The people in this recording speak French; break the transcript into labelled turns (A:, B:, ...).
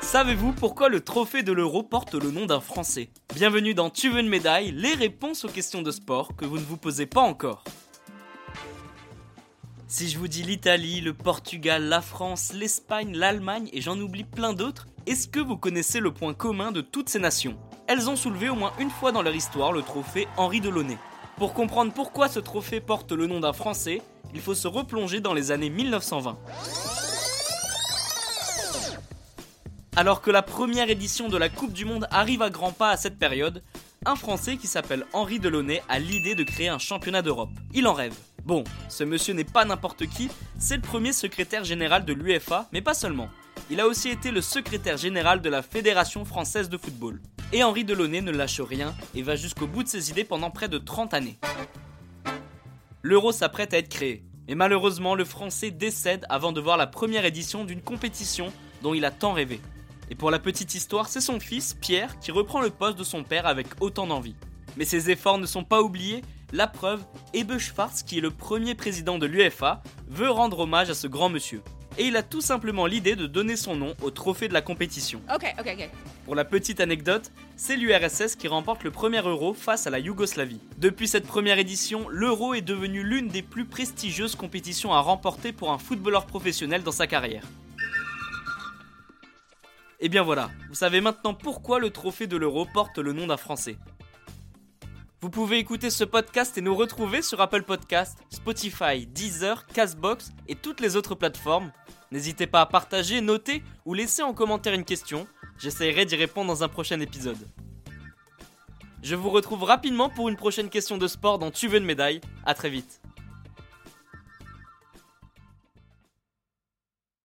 A: Savez-vous pourquoi le trophée de l'euro porte le nom d'un Français? Bienvenue dans Tu veux une médaille, les réponses aux questions de sport que vous ne vous posez pas encore. Si je vous dis l'Italie, le Portugal, la France, l'Espagne, l'Allemagne et j'en oublie plein d'autres, est-ce que vous connaissez le point commun de toutes ces nations? Elles ont soulevé au moins une fois dans leur histoire le trophée Henri Delaunay. Pour comprendre pourquoi ce trophée porte le nom d'un Français, il faut se replonger dans les années 1920. Alors que la première édition de la Coupe du Monde arrive à grands pas à cette période, un Français qui s'appelle Henri Delaunay a l'idée de créer un championnat d'Europe. Il en rêve. Bon, ce monsieur n'est pas n'importe qui, c'est le premier secrétaire général de l'UEFA, mais pas seulement. Il a aussi été le secrétaire général de la Fédération française de football. Et Henri Delaunay ne lâche rien et va jusqu'au bout de ses idées pendant près de 30 années. L'euro s'apprête à être créé, mais malheureusement le français décède avant de voir la première édition d'une compétition dont il a tant rêvé. Et pour la petite histoire, c'est son fils, Pierre, qui reprend le poste de son père avec autant d'envie. Mais ses efforts ne sont pas oubliés, la preuve, Ebbe Schwartz, qui est le premier président de l'UEFA, veut rendre hommage à ce grand monsieur. Et il a tout simplement l'idée de donner son nom au trophée de la compétition.
B: Ok, ok, ok.
A: Pour la petite anecdote, c'est l'URSS qui remporte le premier euro face à la Yougoslavie. Depuis cette première édition, l'euro est devenu l'une des plus prestigieuses compétitions à remporter pour un footballeur professionnel dans sa carrière. Et bien voilà, vous savez maintenant pourquoi le trophée de l'euro porte le nom d'un Français. Vous pouvez écouter ce podcast et nous retrouver sur Apple Podcast, Spotify, Deezer, Castbox et toutes les autres plateformes. N'hésitez pas à partager, noter ou laisser en commentaire une question. J'essaierai d'y répondre dans un prochain épisode. Je vous retrouve rapidement pour une prochaine question de sport dans Tu veux une médaille. A très vite.